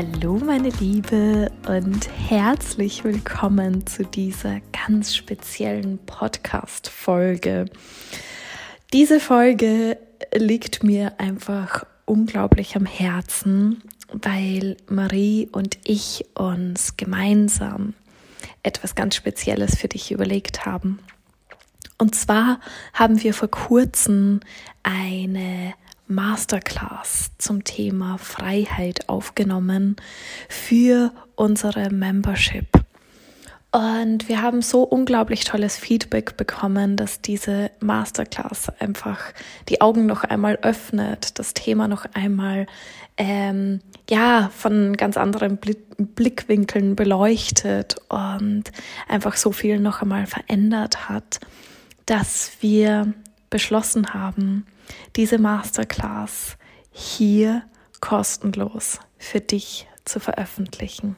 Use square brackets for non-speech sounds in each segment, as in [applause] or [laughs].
Hallo meine Liebe und herzlich willkommen zu dieser ganz speziellen Podcast-Folge. Diese Folge liegt mir einfach unglaublich am Herzen, weil Marie und ich uns gemeinsam etwas ganz Spezielles für dich überlegt haben. Und zwar haben wir vor kurzem eine Masterclass zum Thema Freiheit aufgenommen für unsere Membership. Und wir haben so unglaublich tolles Feedback bekommen, dass diese Masterclass einfach die Augen noch einmal öffnet, das Thema noch einmal ähm, ja von ganz anderen Blickwinkeln beleuchtet und einfach so viel noch einmal verändert hat, dass wir beschlossen haben, diese Masterclass hier kostenlos für dich zu veröffentlichen.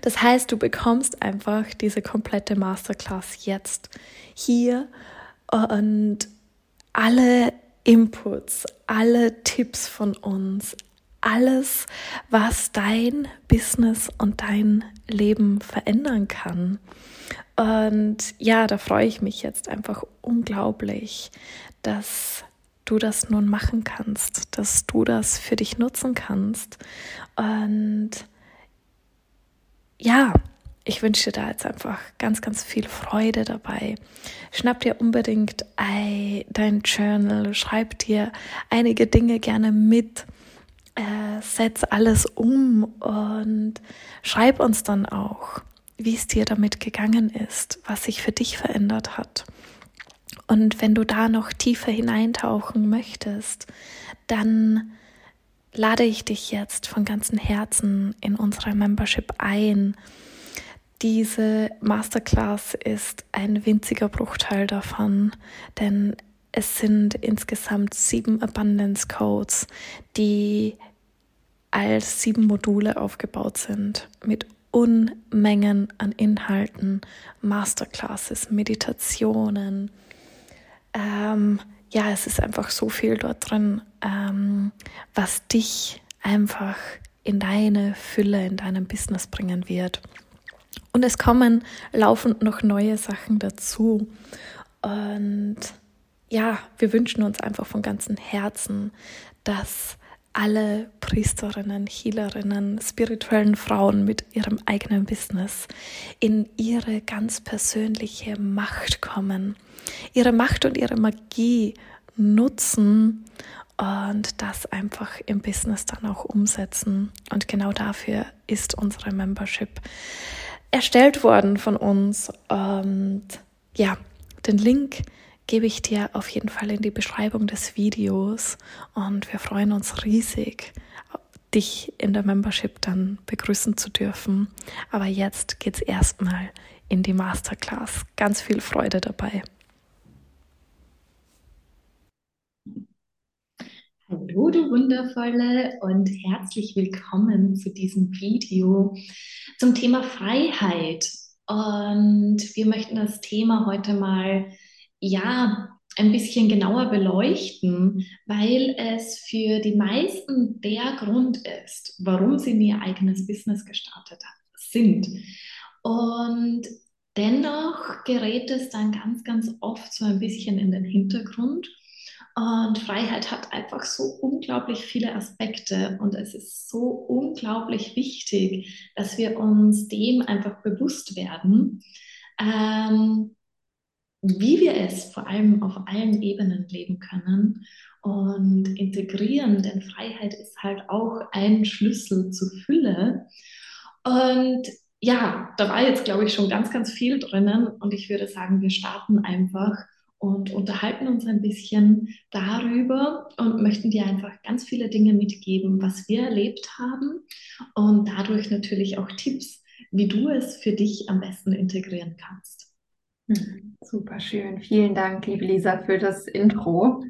Das heißt, du bekommst einfach diese komplette Masterclass jetzt hier und alle Inputs, alle Tipps von uns, alles, was dein Business und dein Leben verändern kann. Und ja, da freue ich mich jetzt einfach unglaublich, dass du das nun machen kannst, dass du das für dich nutzen kannst. Und ja, ich wünsche dir da jetzt einfach ganz, ganz viel Freude dabei. Schnapp dir unbedingt dein Journal, schreib dir einige Dinge gerne mit, äh, setz alles um und schreib uns dann auch, wie es dir damit gegangen ist, was sich für dich verändert hat. Und wenn du da noch tiefer hineintauchen möchtest, dann lade ich dich jetzt von ganzem Herzen in unsere Membership ein. Diese Masterclass ist ein winziger Bruchteil davon, denn es sind insgesamt sieben Abundance Codes, die als sieben Module aufgebaut sind mit Unmengen an Inhalten, Masterclasses, Meditationen, ähm, ja, es ist einfach so viel dort drin, ähm, was dich einfach in deine Fülle, in deinem Business bringen wird. Und es kommen laufend noch neue Sachen dazu. Und ja, wir wünschen uns einfach von ganzem Herzen, dass alle Priesterinnen, Healerinnen, spirituellen Frauen mit ihrem eigenen Business in ihre ganz persönliche Macht kommen, ihre Macht und ihre Magie nutzen und das einfach im Business dann auch umsetzen. Und genau dafür ist unsere Membership erstellt worden von uns. Und ja, den Link gebe ich dir auf jeden Fall in die Beschreibung des Videos und wir freuen uns riesig, dich in der Membership dann begrüßen zu dürfen. Aber jetzt geht's erstmal in die Masterclass. Ganz viel Freude dabei. Hallo, du Wundervolle und herzlich willkommen zu diesem Video zum Thema Freiheit. Und wir möchten das Thema heute mal ja, ein bisschen genauer beleuchten, weil es für die meisten der Grund ist, warum sie ihr eigenes Business gestartet sind. Und dennoch gerät es dann ganz, ganz oft so ein bisschen in den Hintergrund. Und Freiheit hat einfach so unglaublich viele Aspekte und es ist so unglaublich wichtig, dass wir uns dem einfach bewusst werden. Ähm, wie wir es vor allem auf allen Ebenen leben können und integrieren, denn Freiheit ist halt auch ein Schlüssel zur Fülle. Und ja, da war jetzt, glaube ich, schon ganz, ganz viel drinnen und ich würde sagen, wir starten einfach und unterhalten uns ein bisschen darüber und möchten dir einfach ganz viele Dinge mitgeben, was wir erlebt haben und dadurch natürlich auch Tipps, wie du es für dich am besten integrieren kannst. Hm, super schön. Vielen Dank, liebe Lisa, für das Intro.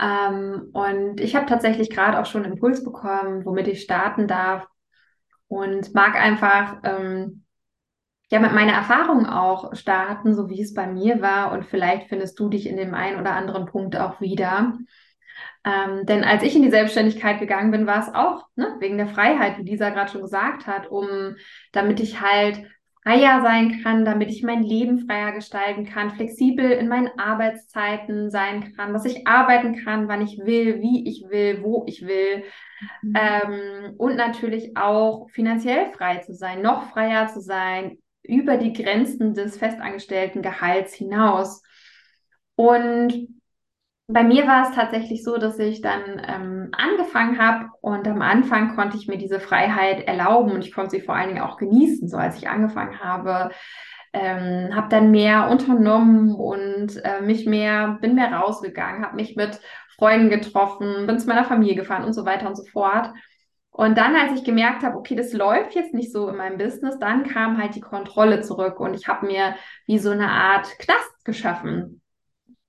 Ähm, und ich habe tatsächlich gerade auch schon einen Impuls bekommen, womit ich starten darf und mag einfach ähm, ja mit meiner Erfahrung auch starten, so wie es bei mir war. Und vielleicht findest du dich in dem einen oder anderen Punkt auch wieder. Ähm, denn als ich in die Selbstständigkeit gegangen bin, war es auch ne, wegen der Freiheit, wie Lisa gerade schon gesagt hat, um damit ich halt freier sein kann, damit ich mein Leben freier gestalten kann, flexibel in meinen Arbeitszeiten sein kann, dass ich arbeiten kann, wann ich will, wie ich will, wo ich will. Mhm. Ähm, und natürlich auch finanziell frei zu sein, noch freier zu sein, über die Grenzen des festangestellten Gehalts hinaus. Und bei mir war es tatsächlich so, dass ich dann ähm, angefangen habe und am Anfang konnte ich mir diese Freiheit erlauben und ich konnte sie vor allen Dingen auch genießen, so als ich angefangen habe. Ähm, habe dann mehr unternommen und äh, mich mehr, bin mehr rausgegangen, habe mich mit Freunden getroffen, bin zu meiner Familie gefahren und so weiter und so fort. Und dann, als ich gemerkt habe, okay, das läuft jetzt nicht so in meinem Business, dann kam halt die Kontrolle zurück und ich habe mir wie so eine Art Knast geschaffen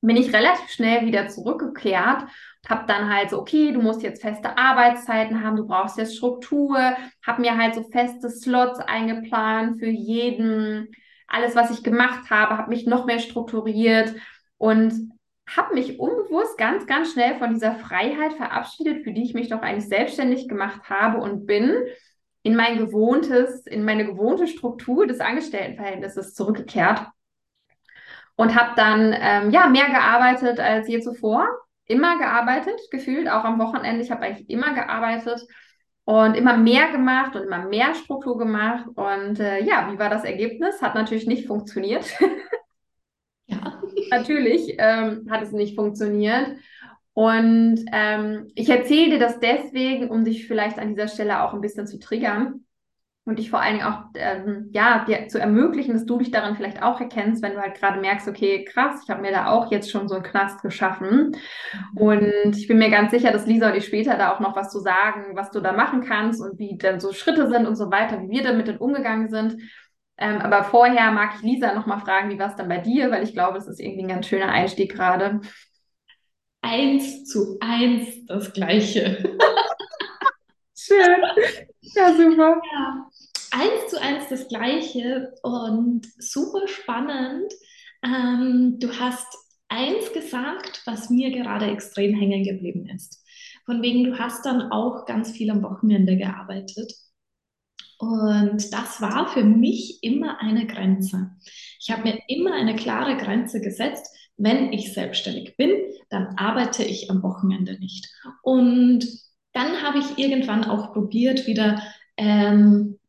bin ich relativ schnell wieder zurückgekehrt und habe dann halt so, okay, du musst jetzt feste Arbeitszeiten haben, du brauchst jetzt Struktur, habe mir halt so feste Slots eingeplant für jeden, alles, was ich gemacht habe, habe mich noch mehr strukturiert und habe mich unbewusst ganz, ganz schnell von dieser Freiheit verabschiedet, für die ich mich doch eigentlich selbstständig gemacht habe und bin in mein gewohntes, in meine gewohnte Struktur des Angestelltenverhältnisses zurückgekehrt und habe dann ähm, ja mehr gearbeitet als je zuvor. Immer gearbeitet, gefühlt, auch am Wochenende. Ich habe eigentlich immer gearbeitet und immer mehr gemacht und immer mehr Struktur gemacht. Und äh, ja, wie war das Ergebnis? Hat natürlich nicht funktioniert. [laughs] ja. natürlich ähm, hat es nicht funktioniert. Und ähm, ich erzähle dir das deswegen, um dich vielleicht an dieser Stelle auch ein bisschen zu triggern und dich vor allen Dingen auch ähm, ja dir zu ermöglichen, dass du dich daran vielleicht auch erkennst, wenn du halt gerade merkst, okay, krass, ich habe mir da auch jetzt schon so einen Knast geschaffen. Mhm. Und ich bin mir ganz sicher, dass Lisa und ich später da auch noch was zu sagen, was du da machen kannst und wie dann so Schritte sind und so weiter, wie wir damit dann umgegangen sind. Ähm, aber vorher mag ich Lisa noch mal fragen, wie war es dann bei dir, weil ich glaube, das ist irgendwie ein ganz schöner Einstieg gerade. Eins zu eins das Gleiche. [laughs] Schön. Ja, super. Ja eins zu eins das Gleiche und super spannend. Ähm, du hast eins gesagt, was mir gerade extrem hängen geblieben ist. Von wegen, du hast dann auch ganz viel am Wochenende gearbeitet. Und das war für mich immer eine Grenze. Ich habe mir immer eine klare Grenze gesetzt. Wenn ich selbstständig bin, dann arbeite ich am Wochenende nicht. Und dann habe ich irgendwann auch probiert, wieder ähm,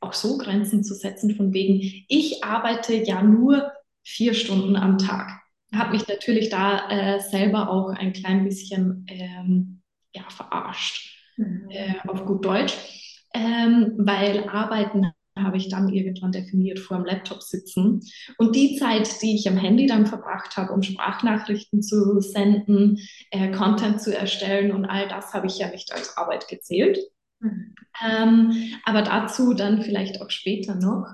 auch so Grenzen zu setzen, von wegen, ich arbeite ja nur vier Stunden am Tag. Habe mich natürlich da äh, selber auch ein klein bisschen ähm, ja, verarscht, mhm. äh, auf gut Deutsch, ähm, weil Arbeiten habe ich dann irgendwann definiert vor dem Laptop sitzen. Und die Zeit, die ich am Handy dann verbracht habe, um Sprachnachrichten zu senden, äh, Content zu erstellen und all das habe ich ja nicht als Arbeit gezählt. Mhm. Ähm, aber dazu dann vielleicht auch später noch.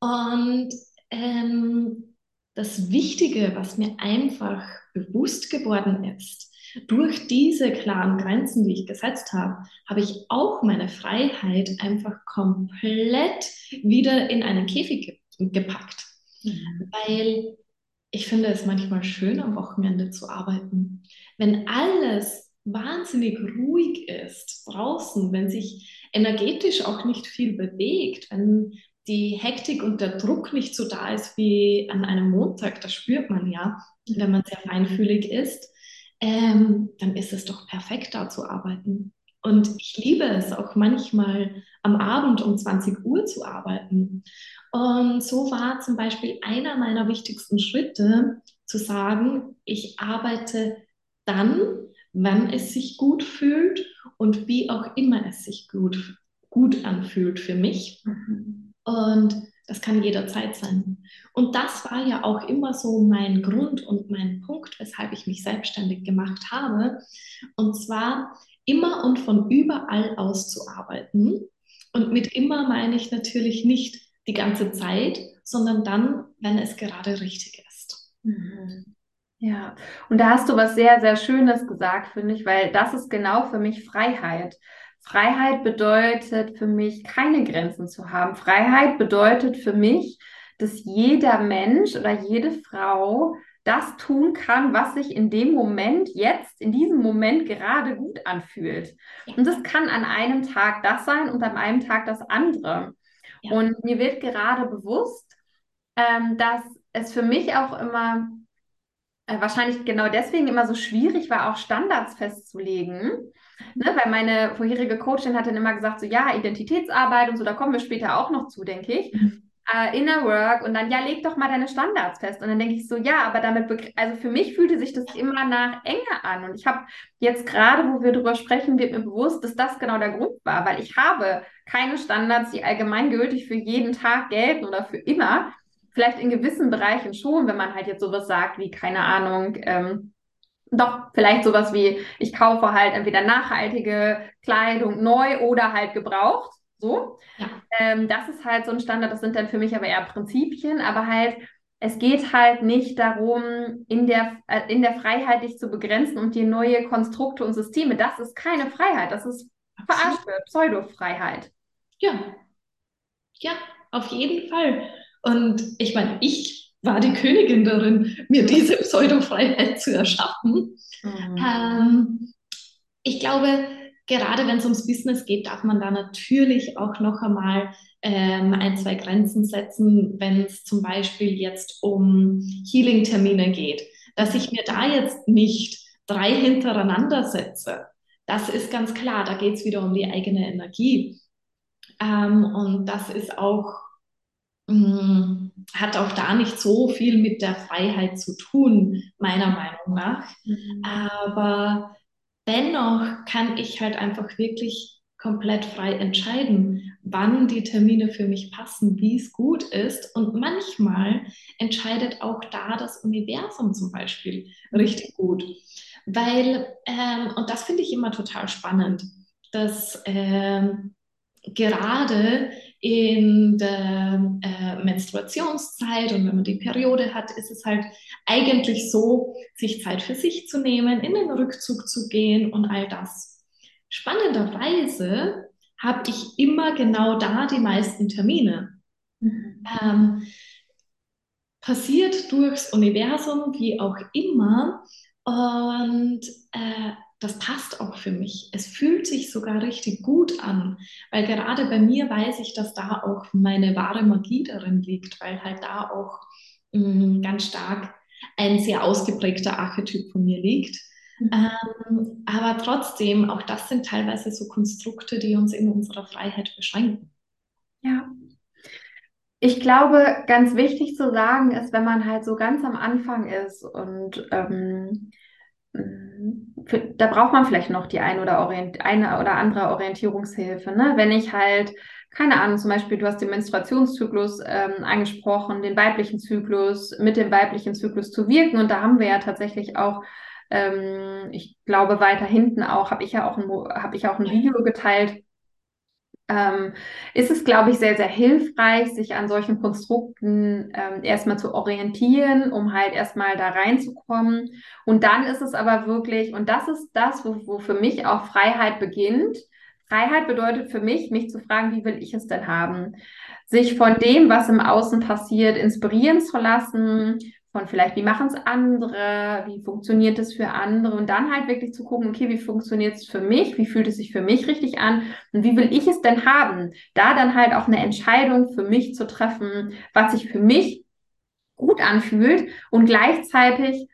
Und ähm, das Wichtige, was mir einfach bewusst geworden ist, durch diese klaren Grenzen, die ich gesetzt habe, habe ich auch meine Freiheit einfach komplett wieder in einen Käfig ge gepackt. Mhm. Weil ich finde es manchmal schön, am Wochenende zu arbeiten. Wenn alles wahnsinnig ruhig ist draußen, wenn sich energetisch auch nicht viel bewegt, wenn die Hektik und der Druck nicht so da ist wie an einem Montag, das spürt man ja, wenn man sehr feinfühlig ist, ähm, dann ist es doch perfekt, da zu arbeiten. Und ich liebe es auch manchmal am Abend um 20 Uhr zu arbeiten. Und so war zum Beispiel einer meiner wichtigsten Schritte zu sagen, ich arbeite dann, wann es sich gut fühlt und wie auch immer es sich gut, gut anfühlt für mich. Mhm. Und das kann jederzeit sein. Und das war ja auch immer so mein Grund und mein Punkt, weshalb ich mich selbstständig gemacht habe. Und zwar immer und von überall aus zu arbeiten. Und mit immer meine ich natürlich nicht die ganze Zeit, sondern dann, wenn es gerade richtig ist. Mhm. Ja, und da hast du was sehr, sehr Schönes gesagt, finde ich, weil das ist genau für mich Freiheit. Freiheit bedeutet für mich, keine Grenzen zu haben. Freiheit bedeutet für mich, dass jeder Mensch oder jede Frau das tun kann, was sich in dem Moment, jetzt, in diesem Moment gerade gut anfühlt. Und das kann an einem Tag das sein und an einem Tag das andere. Ja. Und mir wird gerade bewusst, ähm, dass es für mich auch immer wahrscheinlich genau deswegen immer so schwierig war, auch Standards festzulegen. Ne, weil meine vorherige Coachin hat dann immer gesagt, so ja, Identitätsarbeit und so, da kommen wir später auch noch zu, denke ich. Mhm. Uh, Inner Work und dann, ja, leg doch mal deine Standards fest. Und dann denke ich so, ja, aber damit, also für mich fühlte sich das immer nach Enge an. Und ich habe jetzt gerade, wo wir darüber sprechen, wird mir bewusst, dass das genau der Grund war, weil ich habe keine Standards, die allgemeingültig für jeden Tag gelten oder für immer. Vielleicht in gewissen Bereichen schon, wenn man halt jetzt sowas sagt wie, keine Ahnung, ähm, doch, vielleicht sowas wie, ich kaufe halt entweder nachhaltige Kleidung neu oder halt gebraucht. So. Ja. Ähm, das ist halt so ein Standard, das sind dann für mich aber eher Prinzipien, aber halt, es geht halt nicht darum, in der, äh, in der Freiheit dich zu begrenzen und dir neue Konstrukte und Systeme. Das ist keine Freiheit, das ist verarschte Pseudo-Freiheit. Ja. Ja, auf jeden Fall. Und ich meine, ich war die Königin darin, mir diese Pseudo-Freiheit zu erschaffen. Mhm. Ähm, ich glaube, gerade wenn es ums Business geht, darf man da natürlich auch noch einmal ähm, ein, zwei Grenzen setzen, wenn es zum Beispiel jetzt um Healing-Termine geht, dass ich mir da jetzt nicht drei hintereinander setze. Das ist ganz klar, da geht es wieder um die eigene Energie. Ähm, und das ist auch, hat auch da nicht so viel mit der Freiheit zu tun, meiner Meinung nach. Mhm. Aber dennoch kann ich halt einfach wirklich komplett frei entscheiden, wann die Termine für mich passen, wie es gut ist. Und manchmal entscheidet auch da das Universum zum Beispiel richtig gut. Weil, ähm, und das finde ich immer total spannend, dass ähm, gerade in der äh, Menstruationszeit und wenn man die Periode hat, ist es halt eigentlich so, sich Zeit für sich zu nehmen, in den Rückzug zu gehen und all das. Spannenderweise habe ich immer genau da die meisten Termine. Mhm. Ähm, passiert durchs Universum, wie auch immer. Und äh, das passt auch für mich. Es fühlt sich sogar richtig gut an, weil gerade bei mir weiß ich, dass da auch meine wahre Magie darin liegt, weil halt da auch mh, mm, ganz stark ein sehr ausgeprägter Archetyp von mir liegt. Mhm. Ähm, aber trotzdem, auch das sind teilweise so Konstrukte, die uns in unserer Freiheit beschränken. Ja. Ich glaube, ganz wichtig zu sagen ist, wenn man halt so ganz am Anfang ist und ähm, für, da braucht man vielleicht noch die ein oder eine oder andere Orientierungshilfe. Ne? Wenn ich halt, keine Ahnung, zum Beispiel, du hast den Menstruationszyklus ähm, angesprochen, den weiblichen Zyklus, mit dem weiblichen Zyklus zu wirken. Und da haben wir ja tatsächlich auch, ähm, ich glaube, weiter hinten auch, habe ich ja auch ein, habe ich auch ein Video geteilt ähm, ist es, glaube ich, sehr, sehr hilfreich, sich an solchen Konstrukten ähm, erstmal zu orientieren, um halt erstmal da reinzukommen. Und dann ist es aber wirklich, und das ist das, wo, wo für mich auch Freiheit beginnt. Freiheit bedeutet für mich, mich zu fragen, wie will ich es denn haben? Sich von dem, was im Außen passiert, inspirieren zu lassen, von vielleicht, wie machen es andere, wie funktioniert es für andere und dann halt wirklich zu gucken, okay, wie funktioniert es für mich, wie fühlt es sich für mich richtig an und wie will ich es denn haben? Da dann halt auch eine Entscheidung für mich zu treffen, was sich für mich gut anfühlt und gleichzeitig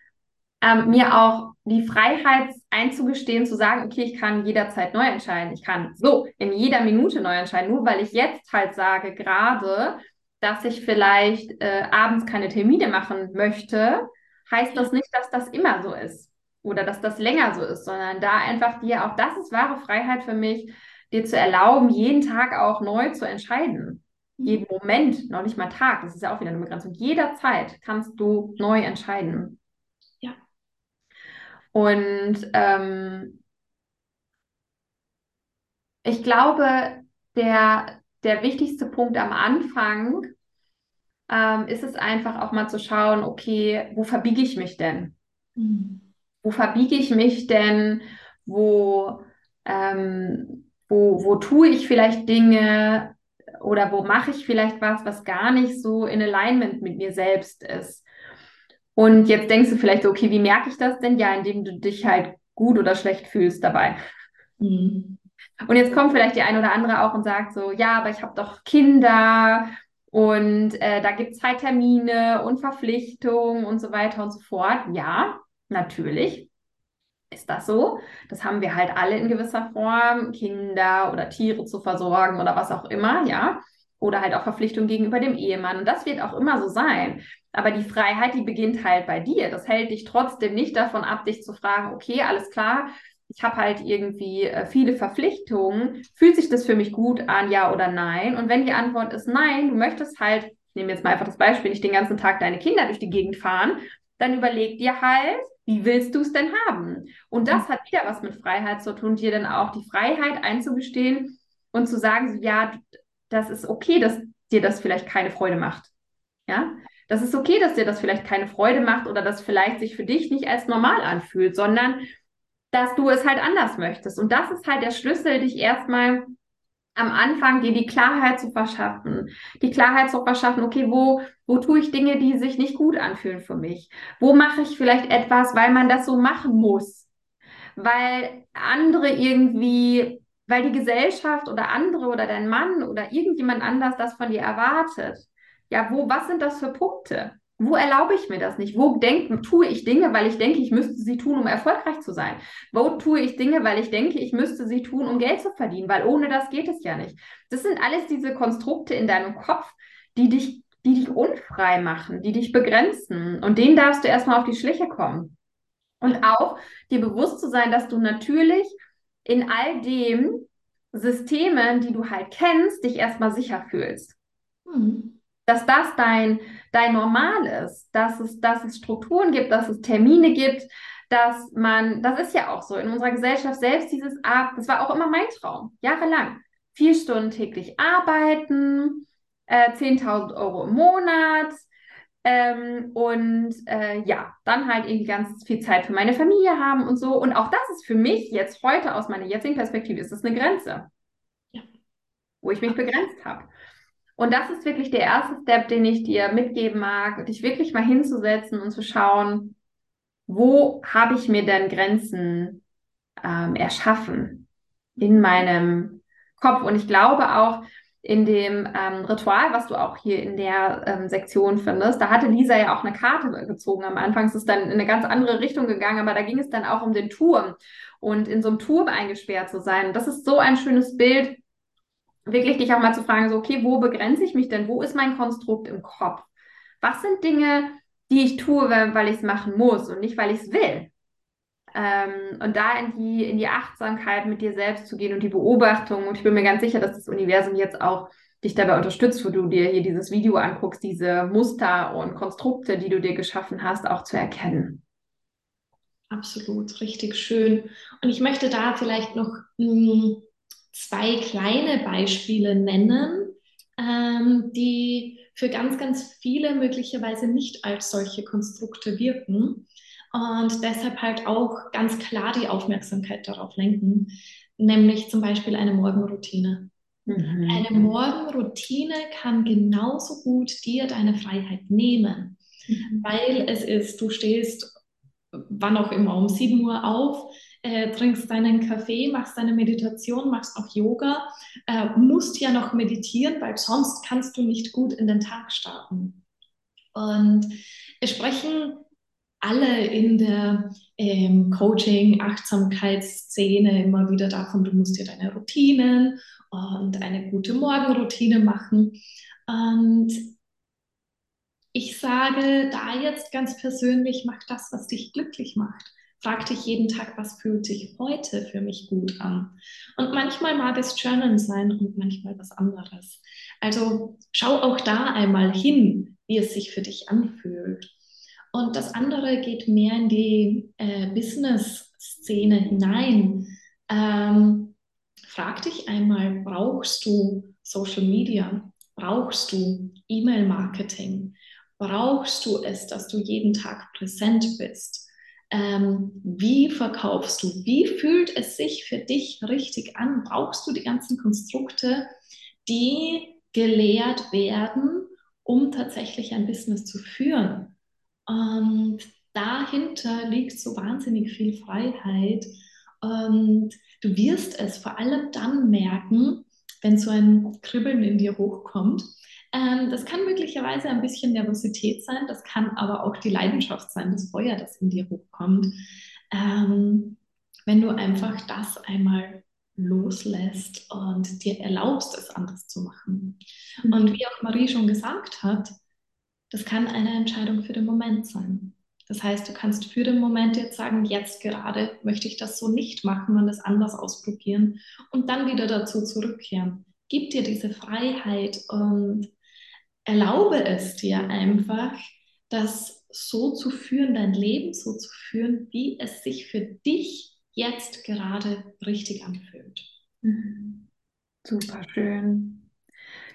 ähm, mir auch die Freiheit einzugestehen, zu sagen, okay, ich kann jederzeit neu entscheiden. Ich kann so in jeder Minute neu entscheiden, nur weil ich jetzt halt sage, gerade, dass ich vielleicht äh, abends keine Termine machen möchte, heißt das nicht, dass das immer so ist oder dass das länger so ist, sondern da einfach dir auch, das ist wahre Freiheit für mich, dir zu erlauben, jeden Tag auch neu zu entscheiden. Mhm. Jeden Moment, noch nicht mal Tag, das ist ja auch wieder eine Begrenzung. Jederzeit kannst du neu entscheiden. Ja. Und ähm, ich glaube, der, der wichtigste Punkt am Anfang ähm, ist es einfach auch mal zu schauen, okay, wo verbiege ich mich denn? Mhm. Wo verbiege ich mich denn? Wo, ähm, wo, wo tue ich vielleicht Dinge oder wo mache ich vielleicht was, was gar nicht so in Alignment mit mir selbst ist? Und jetzt denkst du vielleicht okay, wie merke ich das denn? Ja, indem du dich halt gut oder schlecht fühlst dabei. Mhm. Und jetzt kommt vielleicht die eine oder andere auch und sagt so, ja, aber ich habe doch Kinder und äh, da gibt es halt Termine und Verpflichtungen und so weiter und so fort. Ja, natürlich ist das so. Das haben wir halt alle in gewisser Form, Kinder oder Tiere zu versorgen oder was auch immer, ja. Oder halt auch Verpflichtungen gegenüber dem Ehemann. Und das wird auch immer so sein. Aber die Freiheit, die beginnt halt bei dir. Das hält dich trotzdem nicht davon ab, dich zu fragen, okay, alles klar, ich habe halt irgendwie äh, viele Verpflichtungen. Fühlt sich das für mich gut an, ja oder nein? Und wenn die Antwort ist nein, du möchtest halt, ich nehme jetzt mal einfach das Beispiel, nicht den ganzen Tag deine Kinder durch die Gegend fahren, dann überleg dir halt, wie willst du es denn haben? Und das hat wieder was mit Freiheit zu tun, dir dann auch die Freiheit einzugestehen und zu sagen, ja, das ist okay, dass dir das vielleicht keine Freude macht. Ja, das ist okay, dass dir das vielleicht keine Freude macht oder das vielleicht sich für dich nicht als normal anfühlt, sondern dass du es halt anders möchtest. Und das ist halt der Schlüssel, dich erstmal am Anfang dir die Klarheit zu verschaffen. Die Klarheit zu verschaffen, okay, wo, wo tue ich Dinge, die sich nicht gut anfühlen für mich? Wo mache ich vielleicht etwas, weil man das so machen muss? Weil andere irgendwie, weil die Gesellschaft oder andere oder dein Mann oder irgendjemand anders das von dir erwartet. Ja, wo, was sind das für Punkte? Wo erlaube ich mir das nicht? Wo denk, tue ich Dinge, weil ich denke, ich müsste sie tun, um erfolgreich zu sein? Wo tue ich Dinge, weil ich denke, ich müsste sie tun, um Geld zu verdienen? Weil ohne das geht es ja nicht. Das sind alles diese Konstrukte in deinem Kopf, die dich, die dich unfrei machen, die dich begrenzen. Und denen darfst du erstmal auf die Schliche kommen. Und auch dir bewusst zu sein, dass du natürlich in all dem Systemen, die du halt kennst, dich erstmal sicher fühlst. Mhm dass das dein, dein Normal ist, dass es, dass es Strukturen gibt, dass es Termine gibt, dass man, das ist ja auch so in unserer Gesellschaft selbst dieses, das war auch immer mein Traum, jahrelang. Vier Stunden täglich arbeiten, äh, 10.000 Euro im Monat ähm, und äh, ja, dann halt irgendwie ganz viel Zeit für meine Familie haben und so. Und auch das ist für mich jetzt heute aus meiner jetzigen Perspektive, ist das eine Grenze, ja. wo ich mich begrenzt habe. Und das ist wirklich der erste Step, den ich dir mitgeben mag, dich wirklich mal hinzusetzen und zu schauen, wo habe ich mir denn Grenzen ähm, erschaffen in meinem Kopf. Und ich glaube auch in dem ähm, Ritual, was du auch hier in der ähm, Sektion findest, da hatte Lisa ja auch eine Karte gezogen. Am Anfang ist es dann in eine ganz andere Richtung gegangen, aber da ging es dann auch um den Turm und in so einem Turm eingesperrt zu sein. Das ist so ein schönes Bild, wirklich dich auch mal zu fragen, so, okay, wo begrenze ich mich denn? Wo ist mein Konstrukt im Kopf? Was sind Dinge, die ich tue, weil ich es machen muss und nicht, weil ich es will? Ähm, und da in die, in die Achtsamkeit mit dir selbst zu gehen und die Beobachtung. Und ich bin mir ganz sicher, dass das Universum jetzt auch dich dabei unterstützt, wo du dir hier dieses Video anguckst, diese Muster und Konstrukte, die du dir geschaffen hast, auch zu erkennen. Absolut, richtig schön. Und ich möchte da vielleicht noch mh, hm, zwei kleine Beispiele nennen, ähm, die für ganz, ganz viele möglicherweise nicht als solche Konstrukte wirken und deshalb halt auch ganz klar die Aufmerksamkeit darauf lenken, nämlich zum Beispiel eine Morgenroutine. Mhm. Eine Morgenroutine kann genauso gut dir deine Freiheit nehmen, mhm. weil es ist, du stehst wann auch immer um 7 Uhr auf, äh, trinkst deinen Kaffee, machst deine Meditation, machst auch Yoga, äh, musst ja noch meditieren, weil sonst kannst du nicht gut in den Tag starten. Und wir sprechen alle in der ähm, Coaching, Achtsamkeitsszene immer wieder davon, du musst dir deine Routinen und eine gute Morgenroutine machen. Und ich sage da jetzt ganz persönlich, mach das, was dich glücklich macht. Frag dich jeden Tag, was fühlt sich heute für mich gut an. Und manchmal mag es Journal sein und manchmal was anderes. Also schau auch da einmal hin, wie es sich für dich anfühlt. Und das andere geht mehr in die äh, Business-Szene hinein. Ähm, frag dich einmal, brauchst du Social Media? Brauchst du E-Mail-Marketing? Brauchst du es, dass du jeden Tag präsent bist? Ähm, wie verkaufst du? Wie fühlt es sich für dich richtig an? Brauchst du die ganzen Konstrukte, die gelehrt werden, um tatsächlich ein Business zu führen? Und dahinter liegt so wahnsinnig viel Freiheit. Und du wirst es vor allem dann merken, wenn so ein Kribbeln in dir hochkommt. Ähm, das kann möglicherweise ein bisschen Nervosität sein, das kann aber auch die Leidenschaft sein, das Feuer, das in dir hochkommt. Ähm, wenn du einfach das einmal loslässt und dir erlaubst, es anders zu machen. Mhm. Und wie auch Marie schon gesagt hat, das kann eine Entscheidung für den Moment sein. Das heißt, du kannst für den Moment jetzt sagen, jetzt gerade möchte ich das so nicht machen und es anders ausprobieren und dann wieder dazu zurückkehren. Gib dir diese Freiheit und erlaube es dir einfach, das so zu führen, dein Leben so zu führen, wie es sich für dich jetzt gerade richtig anfühlt. Mhm. Super schön.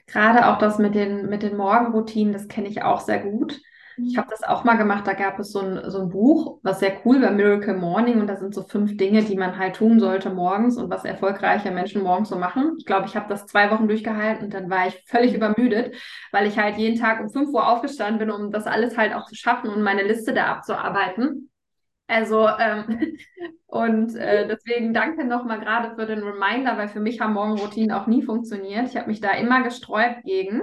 Gerade auch das mit den, mit den Morgenroutinen, das kenne ich auch sehr gut. Ich habe das auch mal gemacht, da gab es so ein, so ein Buch, was sehr cool war, Miracle Morning, und da sind so fünf Dinge, die man halt tun sollte morgens und was erfolgreiche Menschen morgens so machen. Ich glaube, ich habe das zwei Wochen durchgehalten und dann war ich völlig mhm. übermüdet, weil ich halt jeden Tag um fünf Uhr aufgestanden bin, um das alles halt auch zu schaffen und meine Liste da abzuarbeiten. Also, ähm, [laughs] und äh, deswegen danke nochmal gerade für den Reminder, weil für mich haben Morgenroutinen auch nie funktioniert. Ich habe mich da immer gesträubt gegen.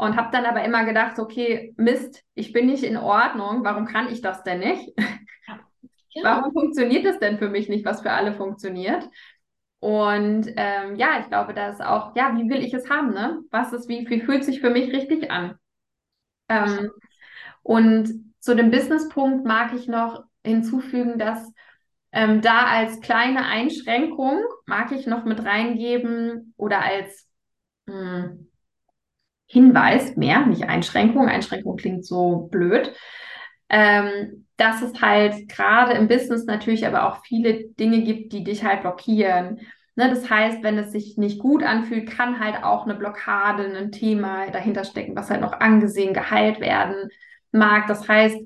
Und habe dann aber immer gedacht, okay, Mist, ich bin nicht in Ordnung, warum kann ich das denn nicht? [laughs] Ja. Warum funktioniert das denn für mich nicht, was für alle funktioniert? Und ähm, ja, ich glaube, da ist auch, ja, wie will ich es haben, ne? Was ist, wie, wie fühlt sich für mich richtig an? Ähm, und zu dem Businesspunkt mag ich noch hinzufügen, dass ähm, da als kleine Einschränkung mag ich noch mit reingeben oder als mh, hm, Hinweis mehr, nicht Einschränkung. Einschränkung klingt so blöd. Ähm, dass es halt gerade im Business natürlich aber auch viele Dinge gibt, die dich halt blockieren. Ne, das heißt, wenn es sich nicht gut anfühlt, kann halt auch eine Blockade, ein Thema dahinter stecken, was halt noch angesehen, geheilt werden mag. Das heißt,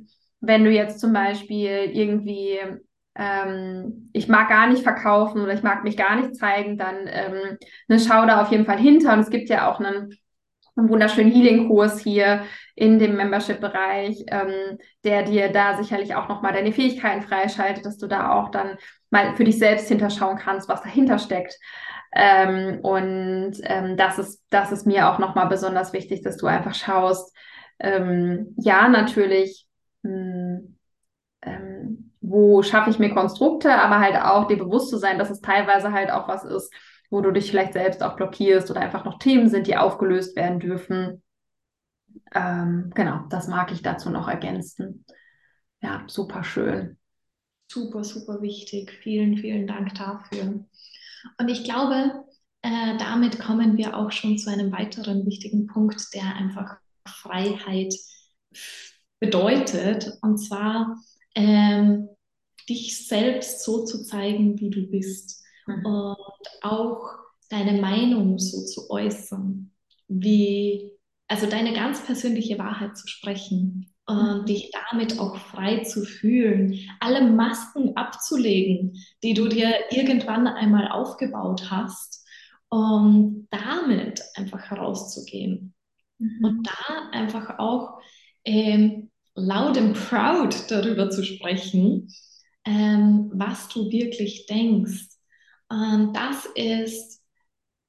wenn du jetzt zum Beispiel irgendwie, ähm, ich mag gar nicht verkaufen oder ich mag mich gar nicht zeigen, dann ähm, ne, schau da auf jeden Fall hinter. Und es gibt ja auch einen einen wunderschönen Healing-Kurs hier in dem Membership-Bereich, ähm, der dir da sicherlich auch nochmal deine Fähigkeiten freischaltet, dass du da auch dann mal für dich selbst hinterschauen kannst, was dahinter steckt. Ähm, und ähm, das, ist, das ist mir auch nochmal besonders wichtig, dass du einfach schaust, ähm, ja, natürlich, mh, hm, ähm, wo schaffe ich mir Konstrukte, aber halt auch dir bewusst zu sein, dass es teilweise halt auch was ist, wo du dich vielleicht selbst auch blockierst oder einfach noch Themen sind, die aufgelöst werden dürfen. Ähm, genau, das mag ich dazu noch ergänzen. Ja, super schön. Super, super wichtig. Vielen, vielen Dank dafür. Und ich glaube, äh, damit kommen wir auch schon zu einem weiteren wichtigen Punkt, der einfach Freiheit bedeutet. Und zwar ähm, dich selbst so zu zeigen, wie du bist mhm. und auch deine Meinung so zu äußern, wie, also deine ganz persönliche Wahrheit zu sprechen und mhm. dich damit auch frei zu fühlen, alle Masken abzulegen, die du dir irgendwann einmal aufgebaut hast, um damit einfach herauszugehen. Mhm. Und da einfach auch ähm, laut und proud darüber zu sprechen, ähm, was du wirklich denkst ähm, das ist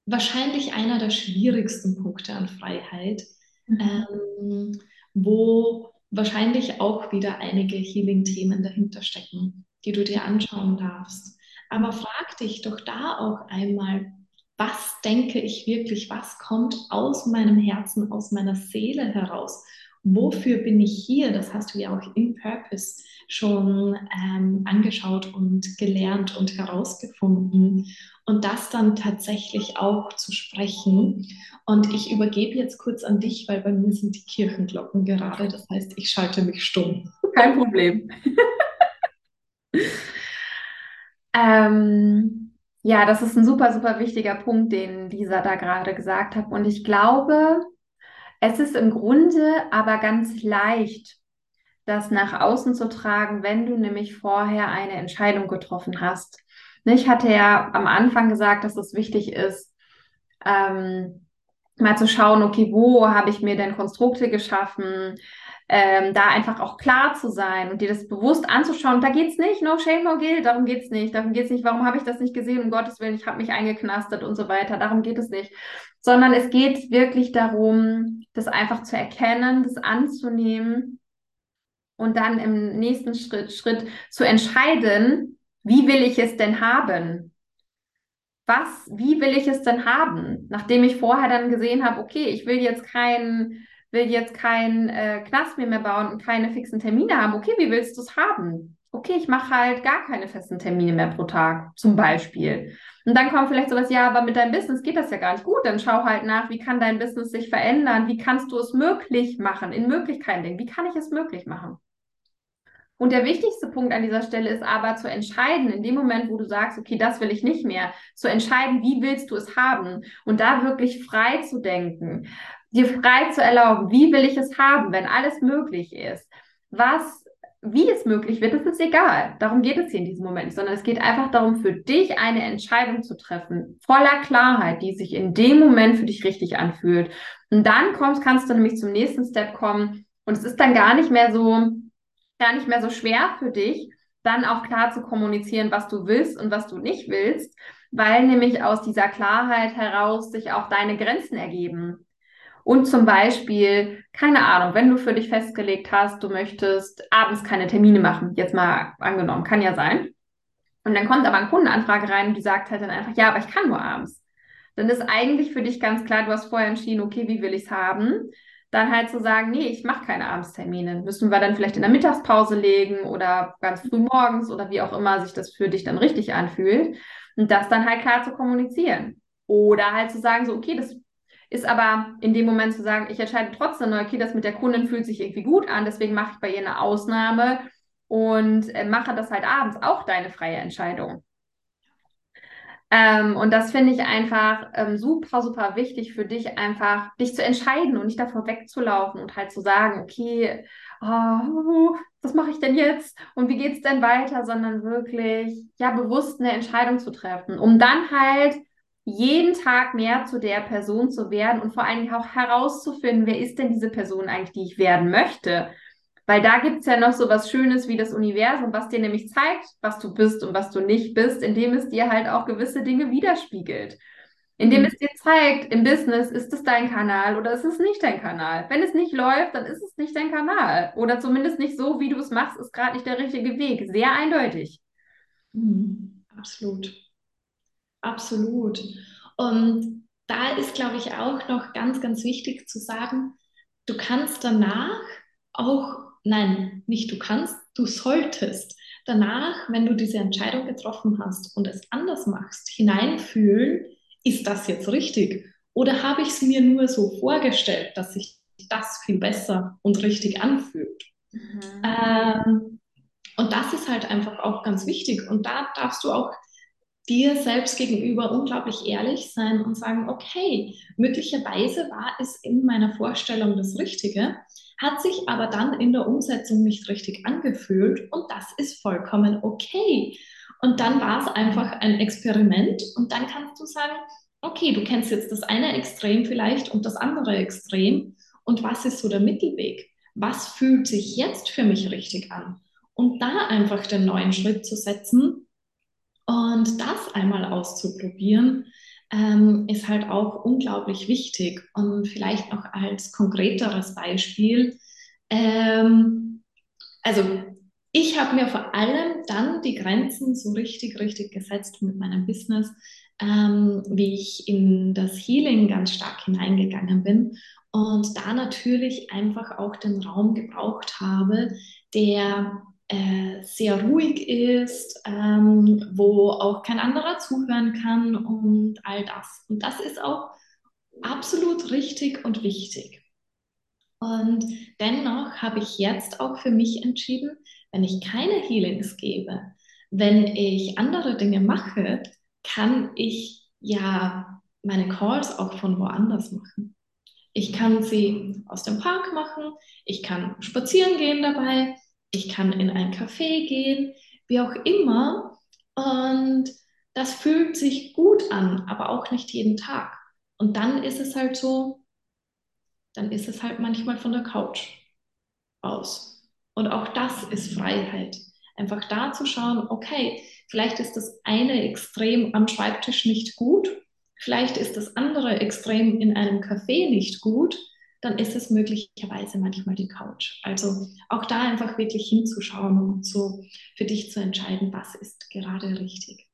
wahrscheinlich einer der schwierigsten Punkte an Freiheit, mhm. ähm, wo wahrscheinlich auch wieder einige Healing-Themen dahinter stecken, die du dir anschauen darfst. Aber frag dich doch da auch einmal, was denke ich wirklich, was kommt aus meinem Herzen, aus meiner Seele heraus? Wofür bin ich hier? Das hast du ja auch im Purpose schon ähm, angeschaut und gelernt und herausgefunden und das dann tatsächlich auch zu sprechen. Und ich übergebe jetzt kurz an dich, weil bei mir sind die Kirchenglocken gerade. Das heißt, ich schalte mich stumm. Kein Problem. [laughs] ähm, ja, das ist ein super, super wichtiger Punkt, den Lisa da gerade gesagt hat. Und ich glaube, es ist im Grunde aber ganz leicht, das nach außen zu tragen, wenn du nämlich vorher eine Entscheidung getroffen hast. Ich hatte ja am Anfang gesagt, dass es wichtig ist, ähm, mal zu schauen, okay, wo habe ich mir denn Konstrukte geschaffen? ähm, da einfach auch klar zu sein und dir das bewusst anzuschauen. Da geht es nicht, no shame, no guilt, darum geht es nicht. Darum geht es nicht, warum habe ich das nicht gesehen, um Gottes Willen, ich habe mich eingeknastet und so weiter. Darum geht es nicht. Sondern es geht wirklich darum, das einfach zu erkennen, das anzunehmen und dann im nächsten Schritt, Schritt zu entscheiden, wie will ich es denn haben? Was, wie will ich es denn haben? Nachdem ich vorher dann gesehen habe, okay, ich will jetzt keinen will jetzt keinen äh, Knast mehr, mehr bauen und keine fixen Termine haben. Okay, wie willst du es haben? Okay, ich mache halt gar keine festen Termine mehr pro Tag, zum Beispiel. Und dann kommt vielleicht sowas, ja, aber mit deinem Business geht das ja gar nicht gut. Dann schau halt nach, wie kann dein Business sich verändern? Wie kannst du es möglich machen? In Möglichkeiten denken. Wie kann ich es möglich machen? Und der wichtigste Punkt an dieser Stelle ist aber zu entscheiden, in dem Moment, wo du sagst, okay, das will ich nicht mehr, zu entscheiden, wie willst du es haben und da wirklich frei zu denken dir frei zu erlauben, wie will ich es haben, wenn alles möglich ist. Was, wie es möglich wird, das ist egal. Darum geht es hier in diesem Moment sondern es geht einfach darum, für dich eine Entscheidung zu treffen, voller Klarheit, die sich in dem Moment für dich richtig anfühlt. Und dann kommst, kannst du nämlich zum nächsten Step kommen und es ist dann gar nicht mehr so, gar nicht mehr so schwer für dich, dann auch klar zu kommunizieren, was du willst und was du nicht willst, weil nämlich aus dieser Klarheit heraus sich auch deine Grenzen ergeben. Und zum Beispiel, keine Ahnung, wenn du für dich festgelegt hast, du möchtest abends keine Termine machen, jetzt mal angenommen, kann ja sein. Und dann kommt aber eine Kundenanfrage rein die sagt halt dann einfach, ja, aber ich kann nur abends. Dann ist eigentlich für dich ganz klar, du hast vorher entschieden, okay, wie will ich es haben? Dann halt zu sagen, nee, ich mache keine Abendstermine. Müssen wir dann vielleicht in der Mittagspause legen oder ganz früh morgens oder wie auch immer sich das für dich dann richtig anfühlt. Und das dann halt klar zu kommunizieren. Oder halt zu sagen, so, okay, das ist aber in dem Moment zu sagen, ich entscheide trotzdem, okay, das mit der Kundin fühlt sich irgendwie gut an, deswegen mache ich bei ihr eine Ausnahme und äh, mache das halt abends auch deine freie Entscheidung. Ähm, und das finde ich einfach ähm, super, super wichtig für dich, einfach dich zu entscheiden und nicht davor wegzulaufen und halt zu sagen, okay, oh, was mache ich denn jetzt und wie geht es denn weiter, sondern wirklich, ja, bewusst eine Entscheidung zu treffen, um dann halt jeden Tag mehr zu der Person zu werden und vor allen Dingen auch herauszufinden, wer ist denn diese Person eigentlich, die ich werden möchte. Weil da gibt es ja noch so was Schönes wie das Universum, was dir nämlich zeigt, was du bist und was du nicht bist, indem es dir halt auch gewisse Dinge widerspiegelt. Indem mhm. es dir zeigt, im Business ist es dein Kanal oder ist es nicht dein Kanal. Wenn es nicht läuft, dann ist es nicht dein Kanal. Oder zumindest nicht so, wie du es machst, ist gerade nicht der richtige Weg. Sehr eindeutig. Mhm. Absolut. Absolut. Und da ist, glaube ich, auch noch ganz, ganz wichtig zu sagen, du kannst danach auch, nein, nicht du kannst, du solltest danach, wenn du diese Entscheidung getroffen hast und es anders machst, hineinfühlen, ist das jetzt richtig? Oder habe ich es mir nur so vorgestellt, dass sich das viel besser und richtig anfühlt? Mhm. Ähm, und das ist halt einfach auch ganz wichtig. Und da darfst du auch dir selbst gegenüber unglaublich ehrlich sein und sagen, okay, möglicherweise war es in meiner Vorstellung das Richtige, hat sich aber dann in der Umsetzung nicht richtig angefühlt und das ist vollkommen okay. Und dann war es einfach ein Experiment und dann kannst du sagen, okay, du kennst jetzt das eine Extrem vielleicht und das andere Extrem und was ist so der Mittelweg? Was fühlt sich jetzt für mich richtig an? Und da einfach den neuen Schritt zu setzen und das einmal auszuprobieren, ähm, ist halt auch unglaublich wichtig. Und vielleicht noch als konkreteres Beispiel. Ähm, also ich habe mir vor allem dann die Grenzen so richtig, richtig gesetzt mit meinem Business, ähm, wie ich in das Healing ganz stark hineingegangen bin und da natürlich einfach auch den Raum gebraucht habe, der äh, sehr ruhig ist, ähm, wo auch kein anderer zuhören kann und all das. Und das ist auch absolut richtig und wichtig. Und dennoch habe ich jetzt auch für mich entschieden, wenn ich keine Healings gebe, wenn ich andere Dinge mache, kann ich ja meine Calls auch von woanders machen. Ich kann sie aus dem Park machen, ich kann spazieren gehen dabei, ich kann in ein Café gehen, wie auch immer. Und das fühlt sich gut an, aber auch nicht jeden Tag. Und dann ist es halt so, dann ist es halt manchmal von der Couch aus. Und auch das ist Freiheit. Einfach da zu schauen, okay, vielleicht ist das eine Extrem am Schreibtisch nicht gut, vielleicht ist das andere Extrem in einem Café nicht gut, dann ist es möglicherweise manchmal die Couch. Also auch da einfach wirklich hinzuschauen und so für dich zu entscheiden, was ist gerade richtig.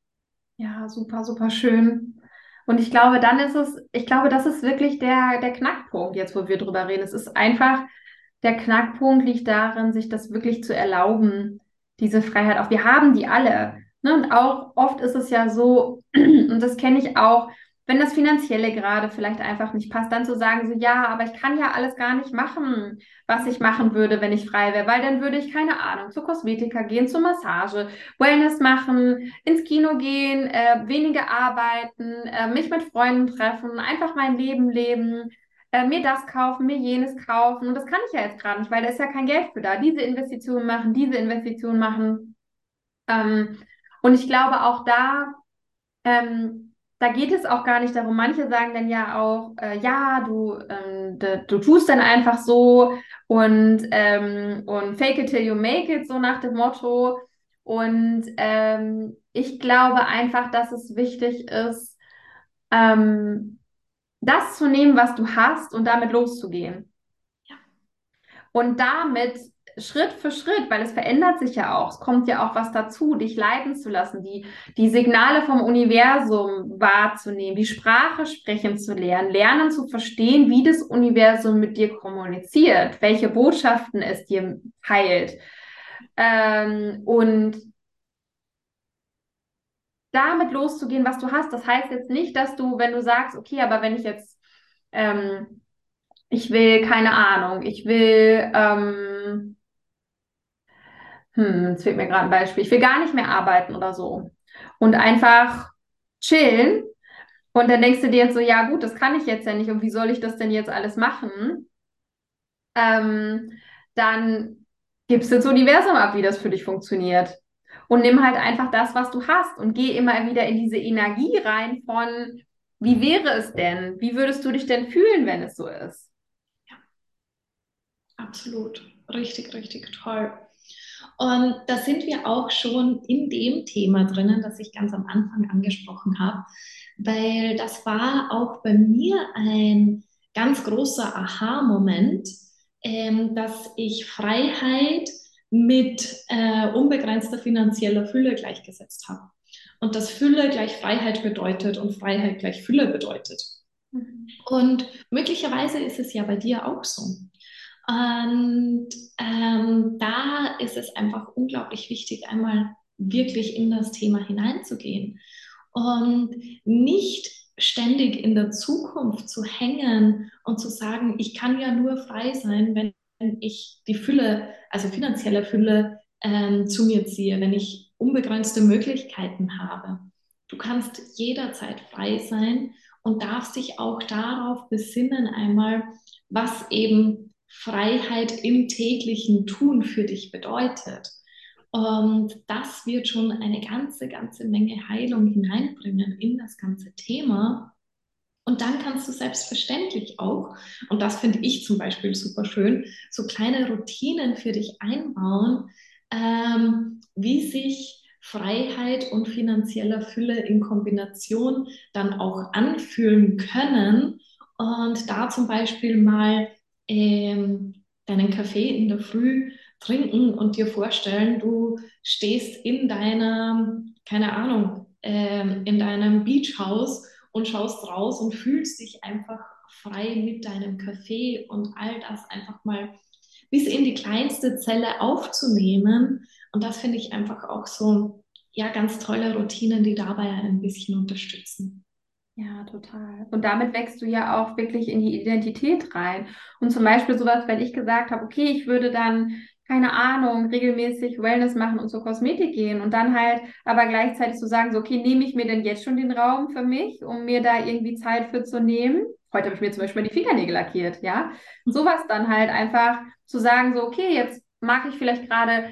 Ja, super, super schön. Und ich glaube, dann ist es, ich glaube, das ist wirklich der, der Knackpunkt, jetzt wo wir drüber reden. Es ist einfach, der Knackpunkt liegt darin, sich das wirklich zu erlauben, diese Freiheit auch. Wir haben die alle. Ne? Und auch oft ist es ja so, [clears throat] und das kenne ich auch, wenn das Finanzielle gerade vielleicht einfach nicht passt, dann zu sagen, so ja, aber ich kann ja alles gar nicht machen, was ich machen würde, wenn ich frei wäre, weil dann würde ich, keine Ahnung, zur Kosmetika gehen, zur Massage, Wellness machen, ins Kino gehen, äh, weniger arbeiten, äh, mich mit Freunden treffen, einfach mein Leben leben, äh, mir das kaufen, mir jenes kaufen. Und das kann ich ja jetzt gerade nicht, weil da ist ja kein Geld für da. Diese Investitionen machen, diese Investitionen machen. Ähm, und ich glaube auch da, ähm, da geht es auch gar nicht darum. Manche sagen dann ja auch, äh, ja, du, ähm, de, du tust dann einfach so und, ähm, und fake it till you make it, so nach dem Motto. Und ähm, ich glaube einfach, dass es wichtig ist, ähm, das zu nehmen, was du hast und damit loszugehen. Ja. Und damit Schritt für Schritt, weil es verändert sich ja auch, es kommt ja auch was dazu, dich leiten zu lassen, die, die Signale vom Universum wahrzunehmen, die Sprache sprechen zu lernen, lernen zu verstehen, wie das Universum mit dir kommuniziert, welche Botschaften es dir heilt. Ähm, und damit loszugehen, was du hast. Das heißt jetzt nicht, dass du, wenn du sagst, okay, aber wenn ich jetzt, ähm, ich will, keine Ahnung, ich will, ähm, hm, jetzt fehlt mir gerade ein Beispiel, ich will gar nicht mehr arbeiten oder so und einfach chillen und dann denkst du dir jetzt so, ja gut, das kann ich jetzt ja nicht und wie soll ich das denn jetzt alles machen? Ähm, dann gibst du ins Universum ab, wie das für dich funktioniert. Und nimm halt einfach das, was du hast und geh immer wieder in diese Energie rein von, wie wäre es denn? Wie würdest du dich denn fühlen, wenn es so ist? Ja, absolut. Richtig, richtig toll. Und da sind wir auch schon in dem Thema drinnen, das ich ganz am Anfang angesprochen habe, weil das war auch bei mir ein ganz großer Aha-Moment, ähm, dass ich Freiheit mit äh, unbegrenzter finanzieller Fülle gleichgesetzt habe. Und dass Fülle gleich Freiheit bedeutet und Freiheit gleich Fülle bedeutet. Mhm. Und möglicherweise ist es ja bei dir auch so. Und ähm, da ist es einfach unglaublich wichtig, einmal wirklich in das Thema hineinzugehen und nicht ständig in der Zukunft zu hängen und zu sagen, ich kann ja nur frei sein, wenn ich die Fülle, also finanzielle Fülle ähm, zu mir ziehe, wenn ich unbegrenzte Möglichkeiten habe. Du kannst jederzeit frei sein und darfst dich auch darauf besinnen einmal, was eben Freiheit im täglichen Tun für dich bedeutet. Und das wird schon eine ganze, ganze Menge Heilung hineinbringen in das ganze Thema. Und dann kannst du selbstverständlich auch, und das finde ich zum Beispiel super schön, so kleine Routinen für dich einbauen, ähm, wie sich Freiheit und finanzieller Fülle in Kombination dann auch anfühlen können. Und da zum Beispiel mal ähm, deinen Kaffee in der Früh trinken und dir vorstellen, du stehst in deiner, keine Ahnung, ähm, in deinem Beachhaus und schaust raus und fühlst dich einfach frei mit deinem Kaffee und all das einfach mal bis in die kleinste Zelle aufzunehmen. Und das finde ich einfach auch so, ja, ganz tolle Routinen, die dabei ein bisschen unterstützen. Ja, total. Und damit wächst du ja auch wirklich in die Identität rein. Und zum Beispiel sowas, wenn ich gesagt habe, okay, ich würde dann keine Ahnung, regelmäßig Wellness machen und zur Kosmetik gehen und dann halt aber gleichzeitig zu so sagen, so, okay, nehme ich mir denn jetzt schon den Raum für mich, um mir da irgendwie Zeit für zu nehmen? Heute habe ich mir zum Beispiel die Fingernägel lackiert, ja. Sowas dann halt einfach zu sagen, so, okay, jetzt mag ich vielleicht gerade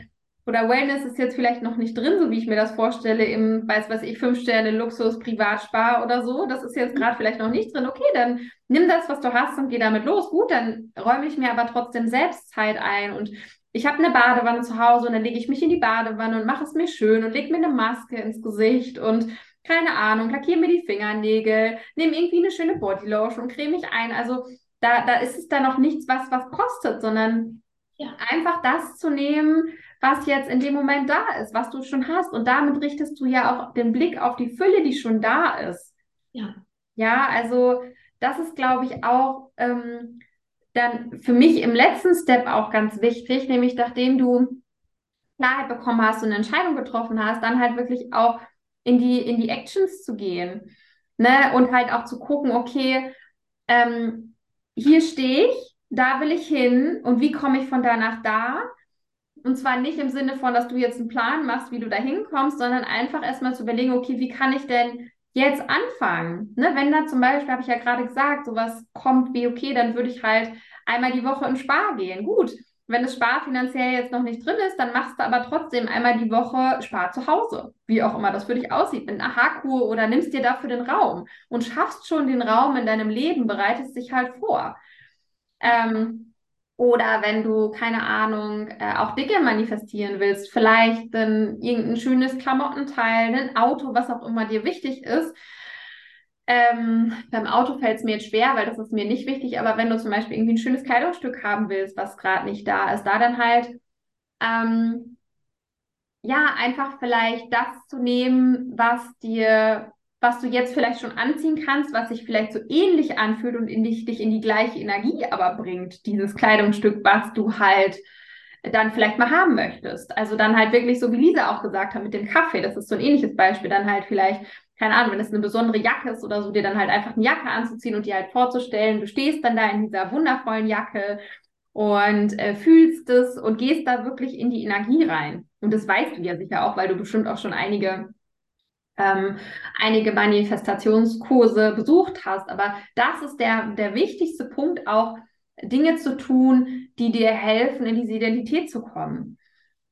oder Wellness ist jetzt vielleicht noch nicht drin, so wie ich mir das vorstelle, im, weiß was ich, fünf Sterne Luxus, Privatspar oder so. Das ist jetzt gerade vielleicht noch nicht drin. Okay, dann nimm das, was du hast und geh damit los. Gut, dann räume ich mir aber trotzdem selbst Zeit ein und ich habe eine Badewanne zu Hause und dann lege ich mich in die Badewanne und mache es mir schön und lege mir eine Maske ins Gesicht und keine Ahnung, lackiere mir die Fingernägel, nehme irgendwie eine schöne Bodylotion und creme mich ein. Also da, da ist es dann noch nichts, was was kostet, sondern ja. einfach das zu nehmen, was jetzt in dem Moment da ist, was du schon hast. Und damit richtest du ja auch den Blick auf die Fülle, die schon da ist. Ja. Ja, also das ist, glaube ich, auch ähm, dann für mich im letzten Step auch ganz wichtig, nämlich nachdem du Klarheit bekommen hast und eine Entscheidung getroffen hast, dann halt wirklich auch in die, in die Actions zu gehen. Ne? Und halt auch zu gucken, okay, ähm, hier stehe ich, da will ich hin und wie komme ich von da nach da? Und zwar nicht im Sinne von, dass du jetzt einen Plan machst, wie du da hinkommst, sondern einfach erstmal zu überlegen, okay, wie kann ich denn jetzt anfangen? Ne? Wenn da zum Beispiel, habe ich ja gerade gesagt, sowas kommt wie, okay, dann würde ich halt einmal die Woche in Spar gehen. Gut, wenn das Spar finanziell jetzt noch nicht drin ist, dann machst du aber trotzdem einmal die Woche Spar zu Hause. Wie auch immer das für dich aussieht, mit einer Haarkur oder nimmst dir dafür den Raum und schaffst schon den Raum in deinem Leben, bereitest dich halt vor. Ähm, oder wenn du, keine Ahnung, äh, auch Dinge manifestieren willst, vielleicht dann irgendein schönes Klamottenteil, ein Auto, was auch immer dir wichtig ist. Ähm, beim Auto fällt es mir jetzt schwer, weil das ist mir nicht wichtig, aber wenn du zum Beispiel irgendwie ein schönes Kleidungsstück haben willst, was gerade nicht da ist, da dann halt ähm, ja, einfach vielleicht das zu nehmen, was dir was du jetzt vielleicht schon anziehen kannst, was sich vielleicht so ähnlich anfühlt und in dich, dich in die gleiche Energie aber bringt, dieses Kleidungsstück, was du halt dann vielleicht mal haben möchtest. Also dann halt wirklich so, wie Lisa auch gesagt hat mit dem Kaffee, das ist so ein ähnliches Beispiel, dann halt vielleicht, keine Ahnung, wenn es eine besondere Jacke ist oder so, dir dann halt einfach eine Jacke anzuziehen und dir halt vorzustellen, du stehst dann da in dieser wundervollen Jacke und äh, fühlst es und gehst da wirklich in die Energie rein. Und das weißt du ja sicher auch, weil du bestimmt auch schon einige ähm, einige Manifestationskurse besucht hast. Aber das ist der, der wichtigste Punkt, auch Dinge zu tun, die dir helfen, in diese Identität zu kommen.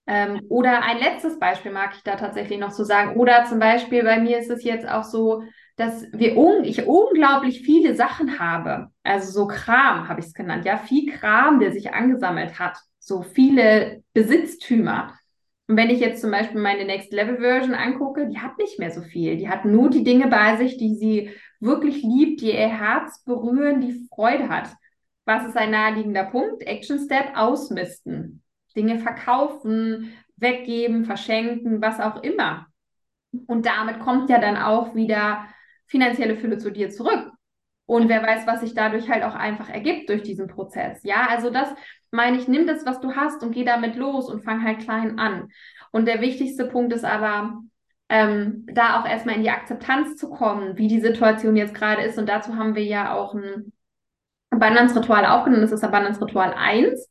Ähm, oder ein letztes Beispiel mag ich da tatsächlich noch so sagen. Oder zum Beispiel bei mir ist es jetzt auch so, dass wir un ich unglaublich viele Sachen habe. Also so Kram habe ich es genannt. Ja, viel Kram, der sich angesammelt hat. So viele Besitztümer. Und wenn ich jetzt zum Beispiel meine Next Level Version angucke, die hat nicht mehr so viel. Die hat nur die Dinge bei sich, die sie wirklich liebt, die ihr Herz berühren, die Freude hat. Was ist ein naheliegender Punkt? Action Step, ausmisten. Dinge verkaufen, weggeben, verschenken, was auch immer. Und damit kommt ja dann auch wieder finanzielle Fülle zu dir zurück. Und wer weiß, was sich dadurch halt auch einfach ergibt durch diesen Prozess. Ja, also das meine ich, nimm das, was du hast und geh damit los und fang halt klein an. Und der wichtigste Punkt ist aber, ähm, da auch erstmal in die Akzeptanz zu kommen, wie die Situation jetzt gerade ist. Und dazu haben wir ja auch ein Abundance-Ritual aufgenommen. Das ist Abundance-Ritual 1.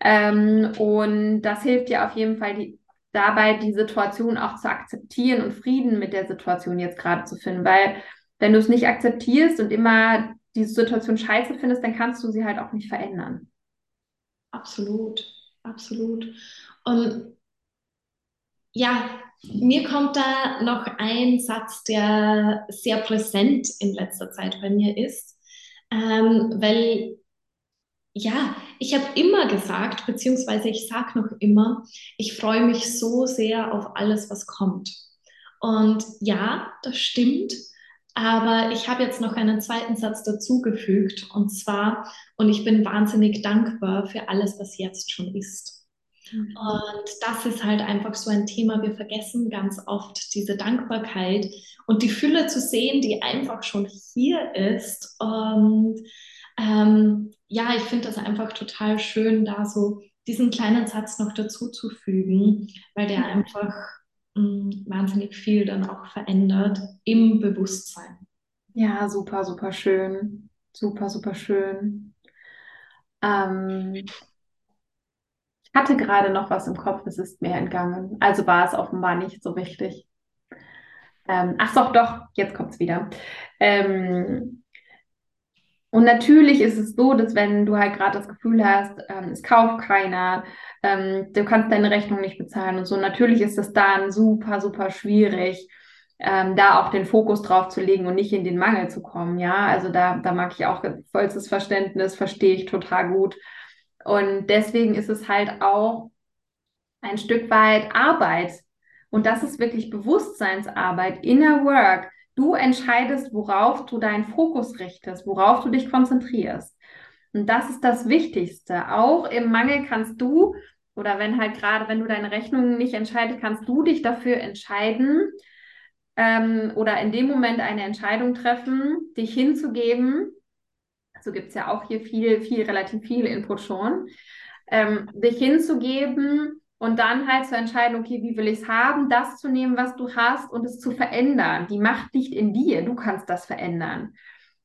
Ähm, und das hilft dir auf jeden Fall die, dabei, die Situation auch zu akzeptieren und Frieden mit der Situation jetzt gerade zu finden. Weil wenn du es nicht akzeptierst und immer diese Situation scheiße findest, dann kannst du sie halt auch nicht verändern. Absolut, absolut. Und ja, mir kommt da noch ein Satz, der sehr präsent in letzter Zeit bei mir ist, ähm, weil ja, ich habe immer gesagt, beziehungsweise ich sage noch immer, ich freue mich so sehr auf alles, was kommt. Und ja, das stimmt. Aber ich habe jetzt noch einen zweiten Satz dazugefügt und zwar, und ich bin wahnsinnig dankbar für alles, was jetzt schon ist. Mhm. Und das ist halt einfach so ein Thema. Wir vergessen ganz oft diese Dankbarkeit und die Fülle zu sehen, die einfach schon hier ist. Und ähm, ja, ich finde das einfach total schön, da so diesen kleinen Satz noch dazuzufügen, weil der einfach wahnsinnig viel dann auch verändert im Bewusstsein. Ja, super, super schön. Super, super schön. Ähm, ich hatte gerade noch was im Kopf, es ist mir entgangen. Also war es offenbar nicht so wichtig. Ähm, ach doch, doch, jetzt kommt es wieder. Ähm, und natürlich ist es so, dass wenn du halt gerade das Gefühl hast, ähm, es kauft keiner, ähm, du kannst deine Rechnung nicht bezahlen und so, natürlich ist es dann super, super schwierig, ähm, da auch den Fokus drauf zu legen und nicht in den Mangel zu kommen. Ja, also da, da mag ich auch vollstes Verständnis, verstehe ich total gut. Und deswegen ist es halt auch ein Stück weit Arbeit. Und das ist wirklich Bewusstseinsarbeit, Inner Work. Du entscheidest, worauf du deinen Fokus richtest, worauf du dich konzentrierst. Und das ist das Wichtigste. Auch im Mangel kannst du, oder wenn halt gerade, wenn du deine Rechnungen nicht entscheidest, kannst du dich dafür entscheiden ähm, oder in dem Moment eine Entscheidung treffen, dich hinzugeben. So gibt es ja auch hier viel, viel, relativ viel Input schon. Ähm, dich hinzugeben und dann halt zu entscheiden, okay, wie will ich es haben, das zu nehmen, was du hast und es zu verändern. Die Macht liegt in dir, du kannst das verändern,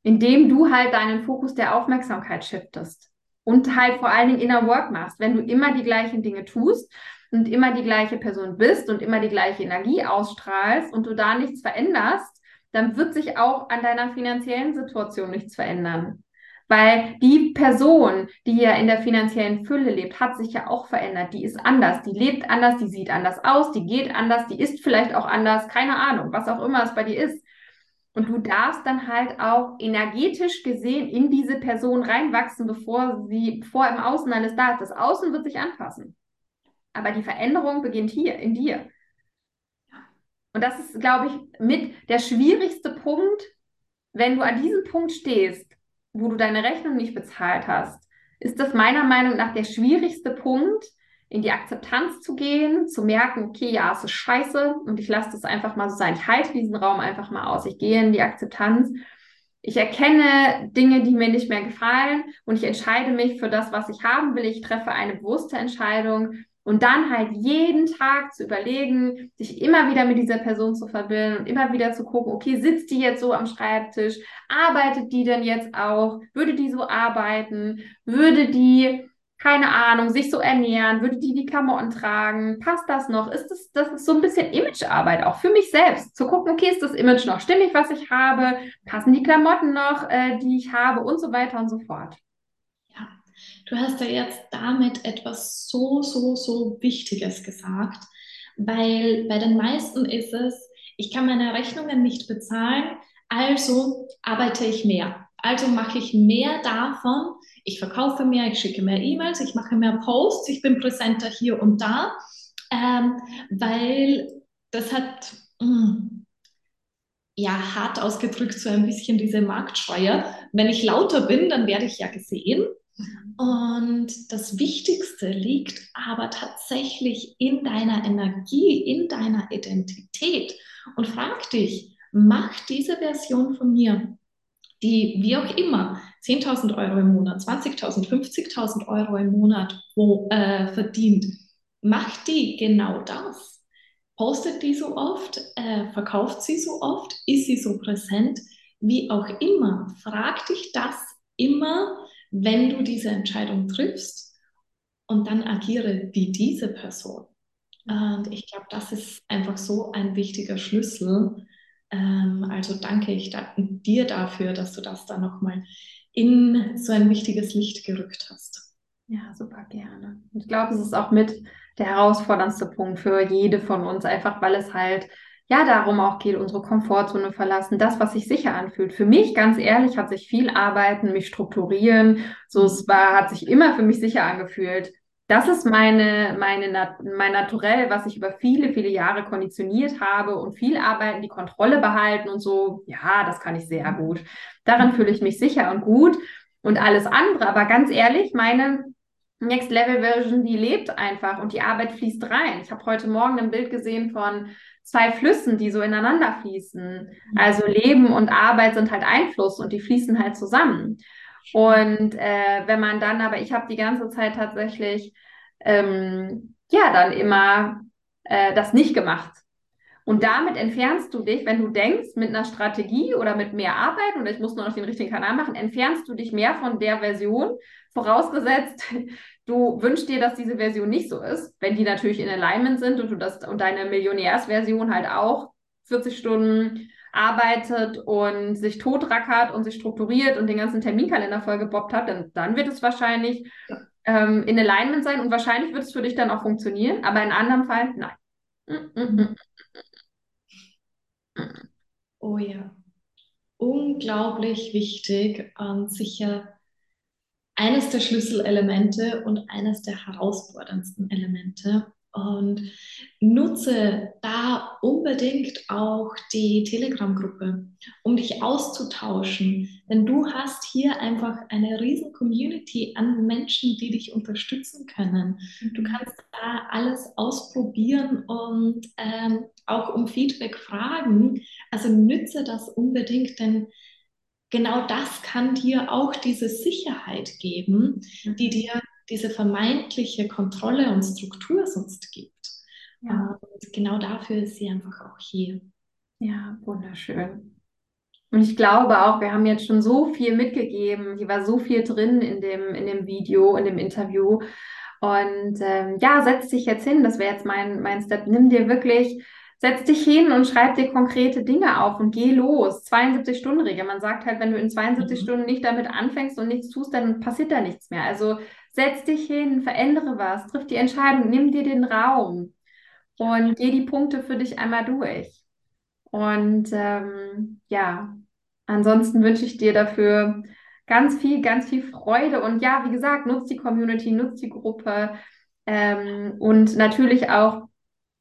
indem du halt deinen Fokus der Aufmerksamkeit shiftest und halt vor allen Dingen Inner Work machst. Wenn du immer die gleichen Dinge tust und immer die gleiche Person bist und immer die gleiche Energie ausstrahlst und du da nichts veränderst, dann wird sich auch an deiner finanziellen Situation nichts verändern. Weil die Person, die ja in der finanziellen Fülle lebt, hat sich ja auch verändert. Die ist anders, die lebt anders, die sieht anders aus, die geht anders, die ist vielleicht auch anders, keine Ahnung, was auch immer es bei dir ist. Und du darfst dann halt auch energetisch gesehen in diese Person reinwachsen, bevor sie, bevor im Außen alles da ist. Das Außen wird sich anpassen. Aber die Veränderung beginnt hier, in dir. Und das ist, glaube ich, mit der schwierigste Punkt, wenn du an diesem Punkt stehst, wo du deine Rechnung nicht bezahlt hast, ist das meiner Meinung nach der schwierigste Punkt, in die Akzeptanz zu gehen, zu merken, okay, ja, es ist scheiße und ich lasse das einfach mal so sein. Ich halte diesen Raum einfach mal aus. Ich gehe in die Akzeptanz. Ich erkenne Dinge, die mir nicht mehr gefallen und ich entscheide mich für das, was ich haben will. Ich treffe eine bewusste Entscheidung und dann halt jeden Tag zu überlegen, sich immer wieder mit dieser Person zu verbinden und immer wieder zu gucken, okay, sitzt die jetzt so am Schreibtisch? Arbeitet die denn jetzt auch? Würde die so arbeiten? Würde die, keine Ahnung, sich so ernähren? Würde die die Klamotten tragen? Passt das noch? Ist das, das ist so ein bisschen Imagearbeit auch für mich selbst. Zu gucken, okay, ist das Image noch stimmig, was ich habe? Passen die Klamotten noch, äh, die ich habe und so weiter und so fort. Du hast ja jetzt damit etwas so, so, so Wichtiges gesagt, weil bei den meisten ist es, ich kann meine Rechnungen nicht bezahlen, also arbeite ich mehr. Also mache ich mehr davon, ich verkaufe mehr, ich schicke mehr E-Mails, ich mache mehr Posts, ich bin präsenter hier und da, ähm, weil das hat, mh, mm, ja, hart ausgedrückt, so ein bisschen diese Marktschreier. Wenn ich lauter bin, dann werde ich ja gesehen. Und das Wichtigste liegt aber tatsächlich in deiner Energie, in deiner Identität. Und frag dich, macht diese Version von mir, die wie auch immer 10.000 Euro im Monat, 20.000, 50.000 Euro im Monat wo, äh, verdient, macht die genau das? Postet die so oft? Äh, verkauft sie so oft? Ist sie so präsent? Wie auch immer, frag dich das immer, wenn du diese Entscheidung triffst und dann agiere wie diese Person. Und ich glaube, das ist einfach so ein wichtiger Schlüssel. Ähm, also danke ich da, dir dafür, dass du das da nochmal in so ein wichtiges Licht gerückt hast. Ja, super gerne. Ich glaube, es ist auch mit der herausforderndste Punkt für jede von uns, einfach weil es halt ja darum auch geht, unsere Komfortzone verlassen, das, was sich sicher anfühlt. Für mich, ganz ehrlich, hat sich viel arbeiten, mich strukturieren, so es war, hat sich immer für mich sicher angefühlt. Das ist meine, meine, mein Naturell, was ich über viele, viele Jahre konditioniert habe und viel arbeiten, die Kontrolle behalten und so. Ja, das kann ich sehr gut. Daran fühle ich mich sicher und gut und alles andere. Aber ganz ehrlich, meine Next Level Version, die lebt einfach und die Arbeit fließt rein. Ich habe heute Morgen ein Bild gesehen von zwei Flüssen, die so ineinander fließen. Mhm. Also Leben und Arbeit sind halt Einfluss und die fließen halt zusammen. Und äh, wenn man dann, aber ich habe die ganze Zeit tatsächlich, ähm, ja, dann immer äh, das nicht gemacht. Und damit entfernst du dich, wenn du denkst, mit einer Strategie oder mit mehr Arbeit, und ich muss nur noch den richtigen Kanal machen, entfernst du dich mehr von der Version, vorausgesetzt, [laughs] du wünschst dir, dass diese Version nicht so ist, wenn die natürlich in Alignment sind und du das und deine Millionärsversion halt auch 40 Stunden arbeitet und sich totrackert und sich strukturiert und den ganzen Terminkalender vollgebobbt hat, dann, dann wird es wahrscheinlich ähm, in Alignment sein und wahrscheinlich wird es für dich dann auch funktionieren, aber in anderen Fall nein. Oh ja. Unglaublich wichtig und sicher eines der Schlüsselelemente und eines der herausforderndsten Elemente. Und nutze da unbedingt auch die Telegram-Gruppe, um dich auszutauschen. Denn du hast hier einfach eine riesen Community an Menschen, die dich unterstützen können. Du mhm. kannst da alles ausprobieren und ähm, auch um Feedback fragen. Also nütze das unbedingt, denn genau das kann dir auch diese Sicherheit geben, die mhm. dir diese vermeintliche Kontrolle und Struktur sonst gibt. Ja. Und genau dafür ist sie einfach auch hier. Ja, wunderschön. Und ich glaube auch, wir haben jetzt schon so viel mitgegeben. Hier war so viel drin in dem, in dem Video, in dem Interview. Und ähm, ja, setz dich jetzt hin. Das wäre jetzt mein, mein Step. Nimm dir wirklich setz dich hin und schreib dir konkrete Dinge auf und geh los. 72-Stunden-Regel. Man sagt halt, wenn du in 72 mhm. Stunden nicht damit anfängst und nichts tust, dann passiert da nichts mehr. Also setz dich hin, verändere was, triff die Entscheidung, nimm dir den Raum und geh die Punkte für dich einmal durch. Und ähm, ja, ansonsten wünsche ich dir dafür ganz viel, ganz viel Freude. Und ja, wie gesagt, nutzt die Community, nutzt die Gruppe ähm, und natürlich auch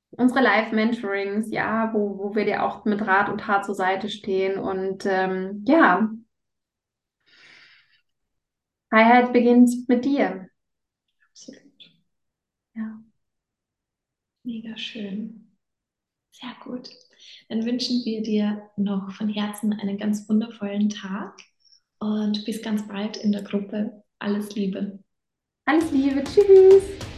unsere Live-Mentorings, ja, wo, wo wir dir auch mit Rat und Tat zur Seite stehen. Und ähm, ja, Freiheit beginnt mit dir. Absolut. Ja. Mega schön. Sehr gut. Dann wünschen wir dir noch von Herzen einen ganz wundervollen Tag und bis ganz bald in der Gruppe. Alles Liebe. Alles Liebe. Tschüss.